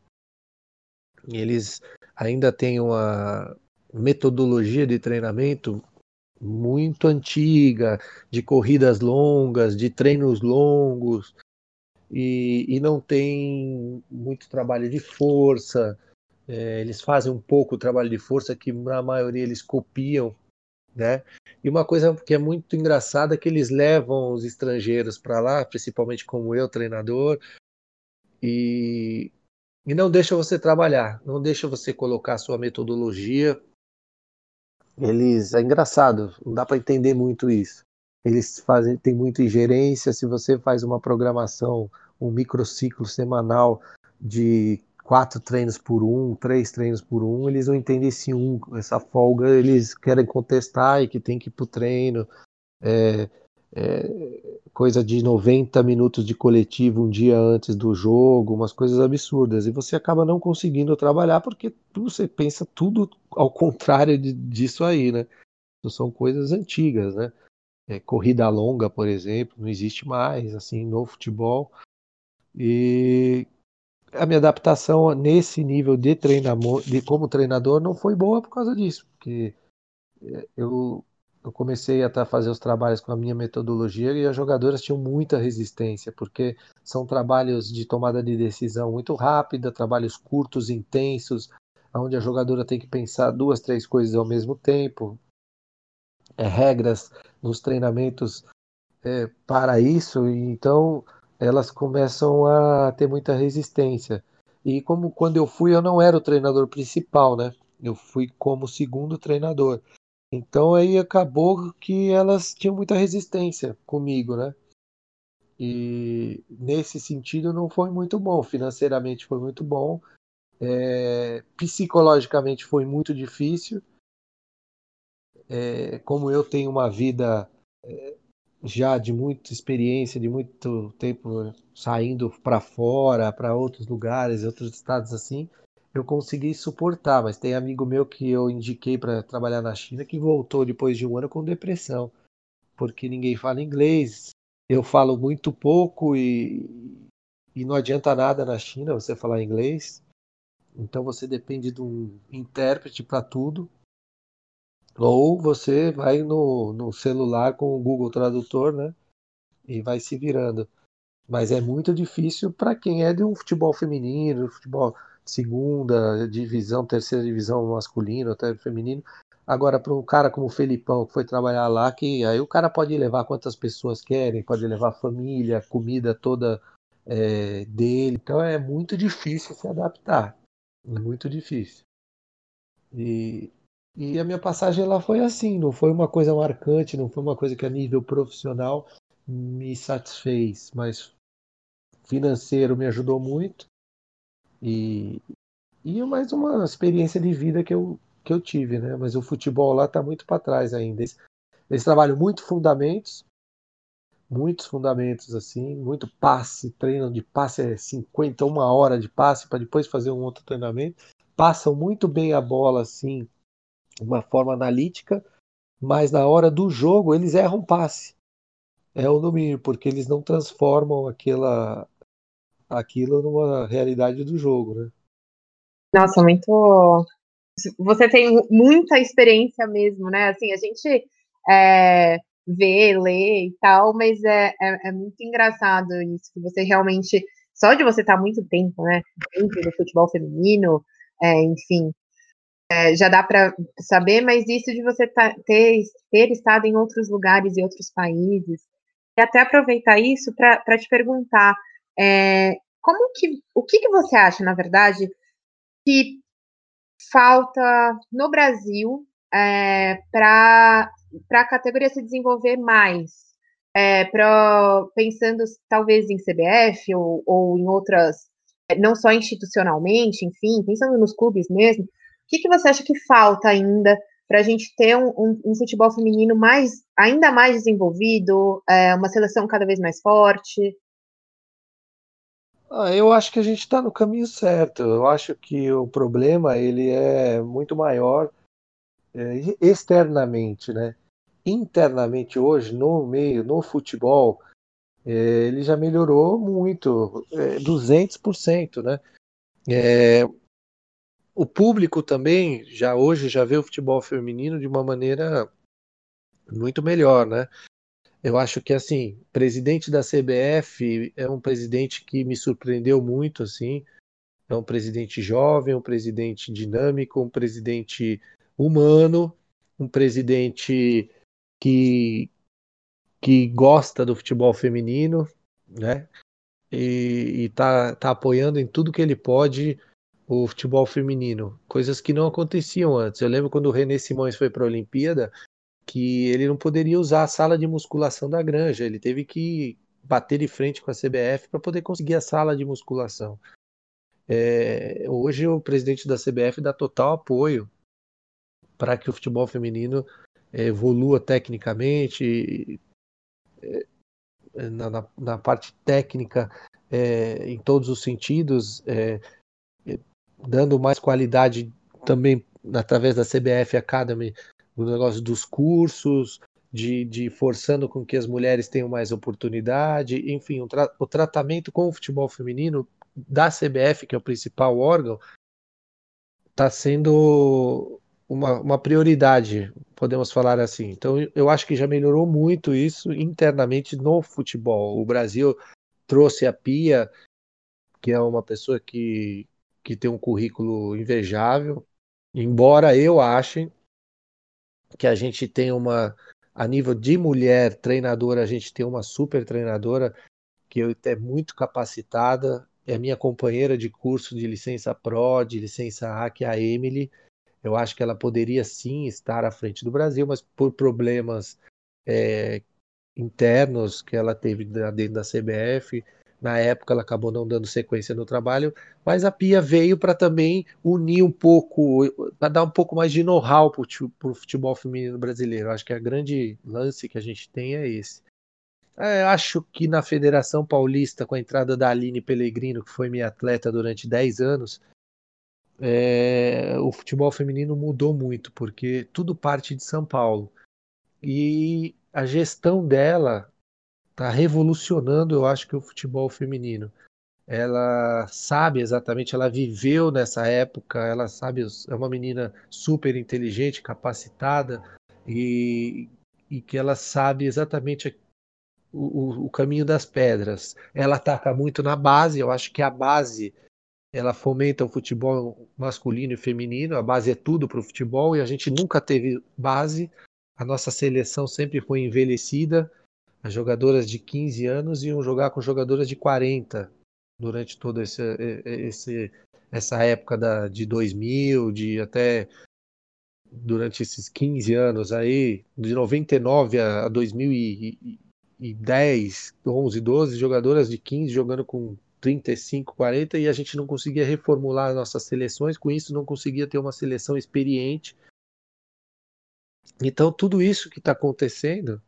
Eles ainda têm uma metodologia de treinamento muito antiga, de corridas longas, de treinos longos, e, e não tem muito trabalho de força. É, eles fazem um pouco o trabalho de força que na maioria eles copiam né? E uma coisa que é muito engraçada é que eles levam os estrangeiros para lá, principalmente como eu, treinador, e, e não deixa você trabalhar, não deixa você colocar sua metodologia. Eles é engraçado, não dá para entender muito isso. Eles fazem, tem muita ingerência. Se você faz uma programação, um microciclo semanal de quatro treinos por um, três treinos por um, eles não entendem esse um, essa folga, eles querem contestar e que tem que ir pro treino. É, é, coisa de 90 minutos de coletivo um dia antes do jogo, umas coisas absurdas. E você acaba não conseguindo trabalhar porque você pensa tudo ao contrário de, disso aí, né? São coisas antigas, né? É, corrida longa, por exemplo, não existe mais, assim, no futebol. E a minha adaptação nesse nível de treinador, de como treinador, não foi boa por causa disso, porque eh, eu, eu comecei a fazer os trabalhos com a minha metodologia e as jogadoras tinham muita resistência, porque são trabalhos de tomada de decisão muito rápida, trabalhos curtos, intensos, onde a jogadora tem que pensar duas, três coisas ao mesmo tempo, é, regras nos treinamentos é, para isso, então elas começam a ter muita resistência. E como quando eu fui, eu não era o treinador principal, né? Eu fui como segundo treinador. Então aí acabou que elas tinham muita resistência comigo, né? E nesse sentido não foi muito bom. Financeiramente foi muito bom. É, psicologicamente foi muito difícil. É, como eu tenho uma vida é, já de muita experiência, de muito tempo saindo para fora, para outros lugares, outros estados assim, eu consegui suportar. Mas tem amigo meu que eu indiquei para trabalhar na China que voltou depois de um ano com depressão, porque ninguém fala inglês. Eu falo muito pouco e, e não adianta nada na China você falar inglês. Então você depende de um intérprete para tudo. Ou você vai no, no celular com o Google Tradutor, né? E vai se virando. Mas é muito difícil para quem é de um futebol feminino, futebol segunda divisão, terceira divisão masculino, até feminino. Agora, para um cara como o Felipão, que foi trabalhar lá, que aí o cara pode levar quantas pessoas querem, pode levar família, comida toda é, dele. Então é muito difícil se adaptar. É muito difícil. E, e a minha passagem lá foi assim, não foi uma coisa marcante, não foi uma coisa que a nível profissional me satisfez, mas financeiro me ajudou muito e, e é mais uma experiência de vida que eu, que eu tive, né? Mas o futebol lá está muito para trás ainda. Eles, eles trabalham muito fundamentos, muitos fundamentos assim, muito passe, treinam de passe é 50, uma hora de passe para depois fazer um outro treinamento. Passam muito bem a bola assim uma forma analítica, mas na hora do jogo eles erram passe. É o domínio, porque eles não transformam aquela, aquilo numa realidade do jogo, né? Nossa, muito. Você tem muita experiência mesmo, né? Assim, a gente é, vê, lê e tal, mas é, é, é, muito engraçado isso, que você realmente, só de você estar muito tempo, né, dentro do futebol feminino, é, enfim, é, já dá para saber, mas isso de você ter, ter estado em outros lugares e outros países, e até aproveitar isso para te perguntar é, como que, o que, que você acha, na verdade, que falta no Brasil é, para a categoria se desenvolver mais? É, pensando talvez em CBF ou, ou em outras, não só institucionalmente, enfim, pensando nos clubes mesmo, que, que você acha que falta ainda para a gente ter um, um, um, futebol feminino mais, ainda mais desenvolvido, é, uma seleção cada vez mais forte? Ah, eu acho que a gente está no caminho certo. Eu acho que o problema ele é muito maior é, externamente, né? Internamente hoje no meio, no futebol, é, ele já melhorou muito, é, 200%, né? O público também já hoje já vê o futebol feminino de uma maneira muito melhor, né? Eu acho que assim, presidente da CBF é um presidente que me surpreendeu muito, assim. É um presidente jovem, um presidente dinâmico, um presidente humano, um presidente que que gosta do futebol feminino, né? E, está tá apoiando em tudo que ele pode o futebol feminino, coisas que não aconteciam antes. Eu lembro quando o René Simões foi para a Olimpíada, que ele não poderia usar a sala de musculação da Granja, ele teve que bater de frente com a CBF para poder conseguir a sala de musculação. É, hoje o presidente da CBF dá total apoio para que o futebol feminino é, evolua tecnicamente, é, na, na, na, parte técnica, é, em todos os sentidos, é, dando mais qualidade também através da CBF Academy, o negócio dos cursos, de, de, forçando com que as mulheres tenham mais oportunidade, enfim, o, tra o, tratamento com o futebol feminino da CBF, que é o principal órgão, está sendo uma, uma, prioridade, podemos falar assim. Então, eu acho que já melhorou muito isso internamente no futebol. O Brasil trouxe a Pia, que é uma pessoa que, que tem um currículo invejável, embora eu ache que a gente tem uma, a nível de mulher treinadora, a gente tem uma super treinadora que é muito capacitada, é minha companheira de curso de licença Pro, de licença A, que é a Emily. Eu acho que ela poderia sim estar à frente do Brasil, mas por problemas é, internos que ela teve dentro da CBF, na época ela acabou não dando sequência no trabalho, mas a Pia veio para também unir um pouco, para dar um pouco mais de know-how para o futebol feminino brasileiro. Acho que a grande lance que a gente tem é esse. É, acho que na Federação Paulista, com a entrada da Aline Pellegrino, que foi minha atleta durante 10 anos, é, o futebol feminino mudou muito, porque tudo parte de São Paulo. E a gestão dela está revolucionando, eu acho que o futebol feminino. ela sabe exatamente, ela viveu nessa época, ela sabe, é uma menina super inteligente, capacitada e, e que ela sabe exatamente o, o, caminho das pedras. Ela ataca muito na base, eu acho que a base ela fomenta o futebol masculino e feminino, a base é tudo para o futebol e a gente nunca teve base. A nossa seleção sempre foi envelhecida, as jogadoras de 15 anos iam jogar com jogadoras de 40 durante toda esse, esse, essa época da, de 2000, de até durante esses 15 anos aí, de 99 a 2010, 11, 12, jogadoras de 15 jogando com 35, 40 e a gente não conseguia reformular nossas seleções, com isso não conseguia ter uma seleção experiente. Então tudo isso que está acontecendo,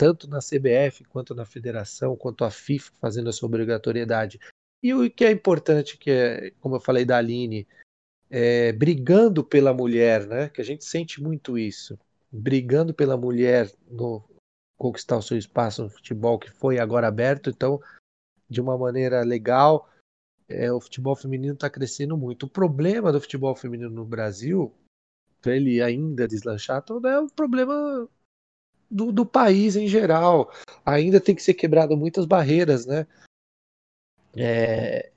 tanto na CBF quanto na federação, quanto a FIFA fazendo essa obrigatoriedade, e o que é importante, que é, como eu falei da Aline, é, brigando pela mulher, né? Que a gente sente muito isso, brigando pela mulher no conquistar o seu espaço no futebol que foi agora aberto, então de uma maneira legal, é, o futebol feminino está crescendo muito. O problema do futebol feminino no Brasil, para ele ainda deslanchar, todo é o problema do, do país em geral. Ainda tem que ser quebrado muitas barreiras, né? É,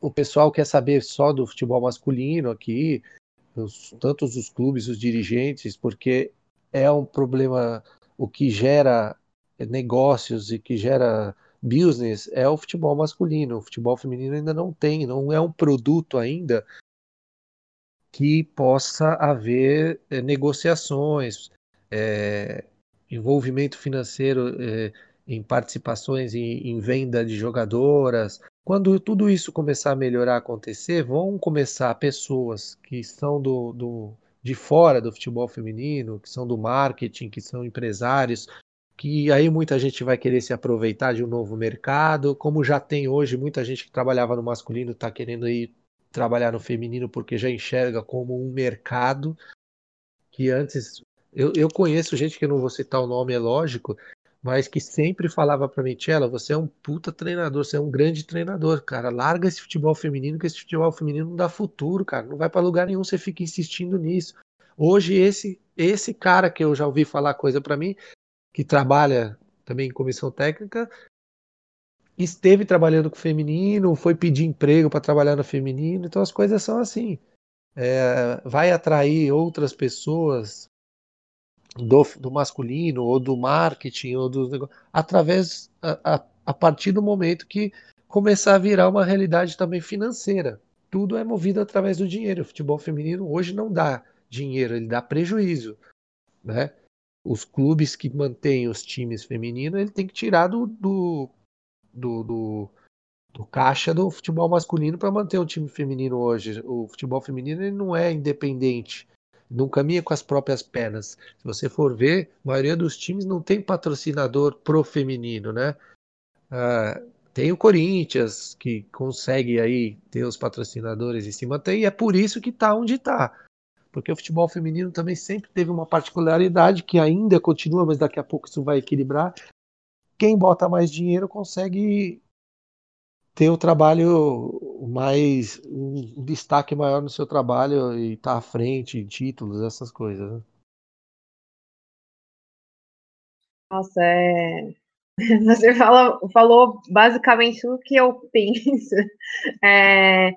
o pessoal quer saber só do futebol masculino aqui, os, tantos os clubes, os dirigentes, porque é um problema o que gera negócios e que gera business é o futebol masculino. O futebol feminino ainda não tem, não é um produto ainda que possa haver é, negociações, é, envolvimento financeiro é, em participações em, em venda de jogadoras, quando tudo isso começar a melhorar, acontecer, vão começar pessoas que estão do, do, de fora do futebol feminino, que são do marketing, que são empresários, que aí muita gente vai querer se aproveitar de um novo mercado, como já tem hoje muita gente que trabalhava no masculino está querendo ir trabalhar no feminino porque já enxerga como um mercado que antes eu, eu conheço gente que não vou citar o nome, é lógico, mas que sempre falava para mim, Tchela, você é um puta treinador, você é um grande treinador, cara. Larga esse futebol feminino, que esse futebol feminino não dá futuro, cara. Não vai para lugar nenhum, você fica insistindo nisso. Hoje esse esse cara que eu já ouvi falar coisa para mim, que trabalha também em comissão técnica, esteve trabalhando com feminino, foi pedir emprego para trabalhar no feminino, então as coisas são assim. É, vai atrair outras pessoas do, do masculino, ou do marketing, ou dos negócios, através, a, a, a partir do momento que começar a virar uma realidade também financeira. Tudo é movido através do dinheiro. O futebol feminino hoje não dá dinheiro, ele dá prejuízo. Né? Os clubes que mantêm os times femininos, ele tem que tirar do, do, do, do, do caixa do futebol masculino para manter o time feminino hoje. O futebol feminino ele não é independente não caminha com as próprias pernas. Se você for ver, a maioria dos times não tem patrocinador pro feminino, né? Ah, tem o Corinthians, que consegue aí ter os patrocinadores em cima, tem, e é por isso que está onde está. Porque o futebol feminino também sempre teve uma particularidade que ainda continua, mas daqui a pouco isso vai equilibrar. Quem bota mais dinheiro consegue ter o trabalho mais um destaque maior no seu trabalho e estar tá à frente títulos, essas coisas. Né? Nossa, é... você fala, falou basicamente o que eu penso. É...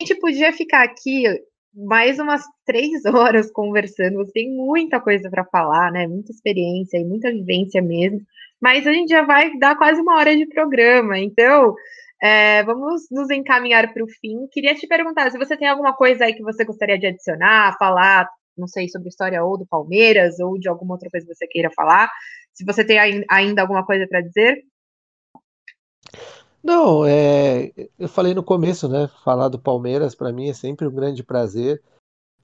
A gente podia ficar aqui mais umas três horas conversando. Você tem muita coisa para falar, né? Muita experiência e muita vivência mesmo mas a gente já vai dar quase uma hora de programa, então é, vamos nos encaminhar para o fim. Queria te perguntar se você tem alguma coisa aí que você gostaria de adicionar, falar, não sei, sobre história ou do Palmeiras ou de alguma outra coisa que você queira falar. Se você tem ainda alguma coisa para dizer. Não, é, eu falei no começo, né? Falar do Palmeiras para mim é sempre um grande prazer.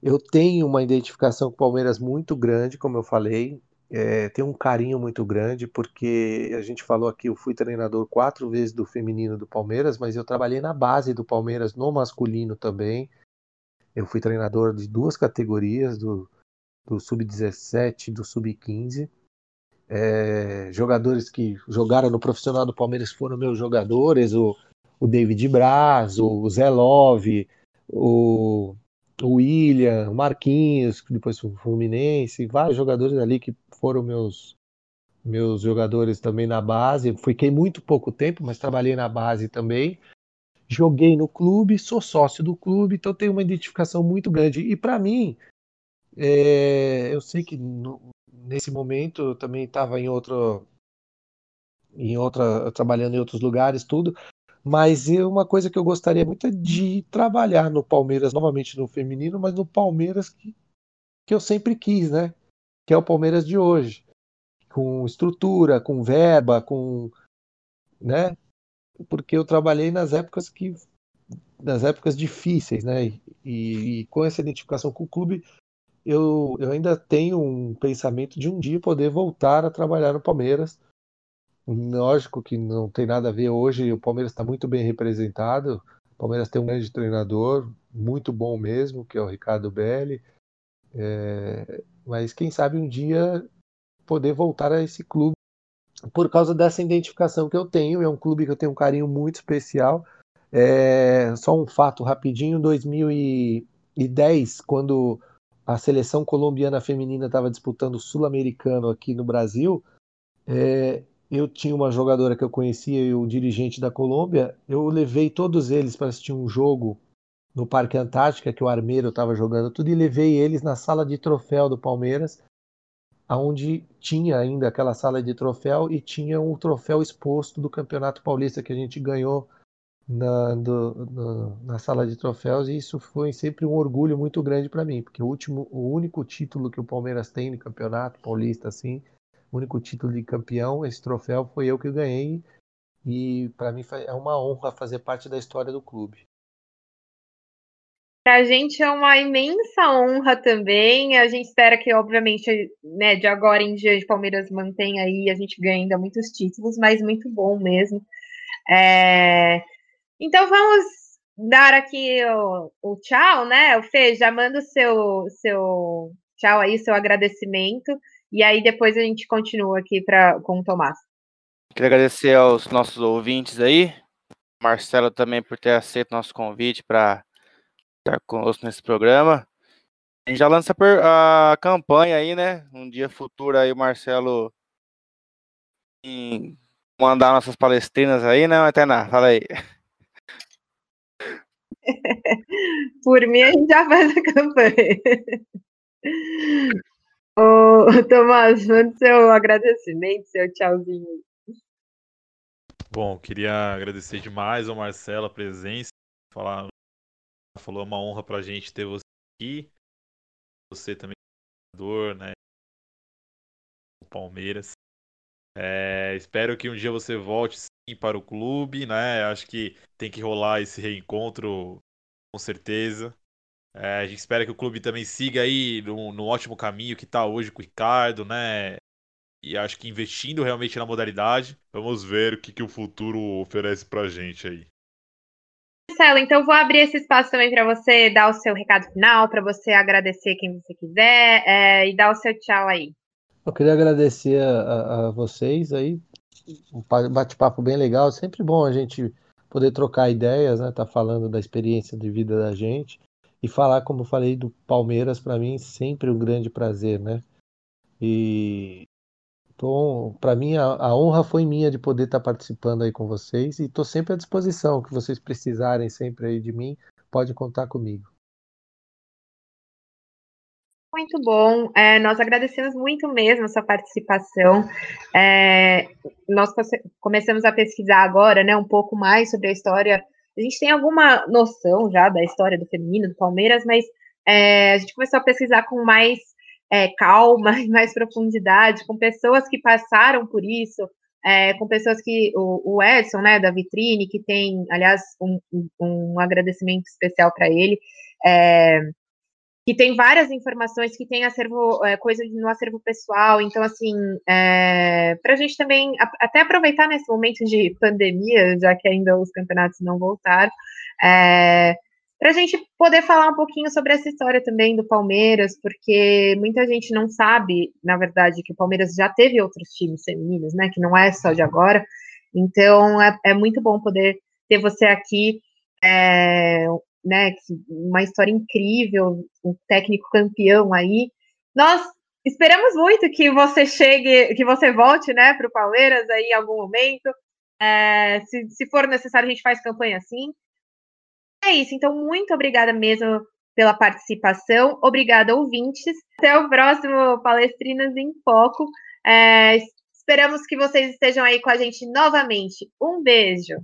Eu tenho uma identificação com o Palmeiras muito grande, como eu falei é, tenho um carinho muito grande, porque a gente falou aqui, eu fui treinador quatro vezes do feminino do Palmeiras, mas eu trabalhei na base do Palmeiras no masculino também. Eu fui treinador de duas categorias, do, do sub-17 e do sub-15. É, jogadores que jogaram no profissional do Palmeiras foram meus jogadores, o, o David Braz, o Zé Love, o, o William, Marquinhos, que depois foi o Fluminense, vários jogadores ali que foram meus meus jogadores também na base. Fiquei muito pouco tempo, mas trabalhei na base também. Joguei no clube, sou sócio do clube, então tenho uma identificação muito grande. E para mim, é, eu sei que no, nesse momento eu também estava em outro, em outra, trabalhando em outros lugares, tudo. Mas uma coisa que eu gostaria muito é de trabalhar no Palmeiras, novamente no feminino, mas no Palmeiras que, que eu sempre quis, né? Que é o Palmeiras de hoje com estrutura, com verba, com, né? Porque eu trabalhei nas épocas que nas épocas difíceis, né? E, e, com essa identificação com o clube, eu, eu ainda tenho um pensamento de um dia poder voltar a trabalhar no Palmeiras. Lógico que não tem nada a ver hoje, o Palmeiras está muito bem representado. O Palmeiras tem um grande treinador, muito bom mesmo, que é o Ricardo Belli. É, mas quem sabe um dia poder voltar a esse clube por causa dessa identificação que eu tenho. É um clube que eu tenho um carinho muito especial. É, só um fato rapidinho: 2010, quando a seleção colombiana feminina estava disputando o sul-americano aqui no Brasil, é, eu tinha uma jogadora que eu conhecia e o dirigente da Colômbia. Eu levei todos eles para assistir um jogo no Parque Antártica, que o Armeiro estava jogando tudo, e levei eles na sala de troféu do Palmeiras onde tinha ainda aquela sala de troféu e tinha um troféu exposto do Campeonato Paulista que a gente ganhou na, do, na sala de troféus e isso foi sempre um orgulho muito grande para mim, porque o último, o único título que o Palmeiras tem no Campeonato Paulista, assim, único título de campeão, esse troféu foi eu que ganhei e para mim é uma honra fazer parte da história do clube. Para a gente é uma imensa honra também. A gente espera que, obviamente, né, de agora em diante, o Palmeiras mantenha aí, a gente ganha ainda muitos títulos, mas muito bom mesmo. É... Então vamos dar aqui o, o, tchau, né? O Fê, já manda o seu, seu tchau aí, seu agradecimento, e aí depois a gente continua aqui pra, com o Tomás. Queria agradecer aos nossos ouvintes aí, Marcelo também por ter aceito nosso convite para estar conosco nesse programa. A gente já lança a campanha aí, né? Um dia futuro aí o Marcelo mandar nossas palestrinas aí, né, Atena? Fala aí. Por mim, a gente já faz a campanha. Ô, Tomás, manda seu agradecimento, seu tchauzinho. Bom, queria agradecer demais ao Marcelo a presença, falar falou, é uma honra pra gente ter você aqui. Você também, jogador, né? O Palmeiras. É, espero que um dia você volte sim para o clube, né? Acho que tem que rolar esse reencontro com certeza. É, a gente espera que o clube também siga aí no, no ótimo caminho que está hoje com o Ricardo, né? E acho que investindo realmente na modalidade, vamos ver o que, que o futuro oferece pra gente aí. Marcelo, então vou abrir esse espaço também para você dar o seu recado final, para você agradecer quem você quiser é, e dar o seu tchau aí. Eu queria agradecer a, a vocês aí, um bate-papo bem legal. Sempre bom a gente poder trocar ideias, né? Tá falando da experiência de vida da gente e falar, como falei, do Palmeiras para mim sempre um grande prazer, né? E então, para mim, a, a, honra foi minha de poder estar tá participando aí com vocês e estou sempre à disposição. que vocês precisarem sempre aí de mim, pode contar comigo. Muito bom. É, nós agradecemos muito mesmo a sua participação. É, nós começamos a pesquisar agora, né, um pouco mais sobre a história. A gente tem alguma noção já da história do feminino, do Palmeiras, mas é, a gente começou a pesquisar com mais é, calma e mais profundidade, com pessoas que passaram por isso, é, com pessoas que. O, o, Edson, né, da Vitrine, que tem, aliás, um, um, agradecimento especial para ele, é, que tem várias informações, que tem acervo, é, coisa no acervo pessoal. Então, assim, é, para a gente também até aproveitar nesse momento de pandemia, já que ainda os campeonatos não voltaram, é, para a gente poder falar um pouquinho sobre essa história também do Palmeiras, porque muita gente não sabe, na verdade, que o Palmeiras já teve outros times femininos, né? Que não é só de agora. Então é, é muito bom poder ter você aqui, é, né, uma história incrível, um técnico campeão aí. Nós esperamos muito que você chegue, que você volte, né, para o Palmeiras aí em algum momento. É, se, se for necessário, a gente faz campanha assim. É isso, então muito obrigada mesmo pela participação. Obrigada, ouvintes. Até o próximo Palestrinas em Foco. É, esperamos que vocês estejam aí com a gente novamente. Um beijo.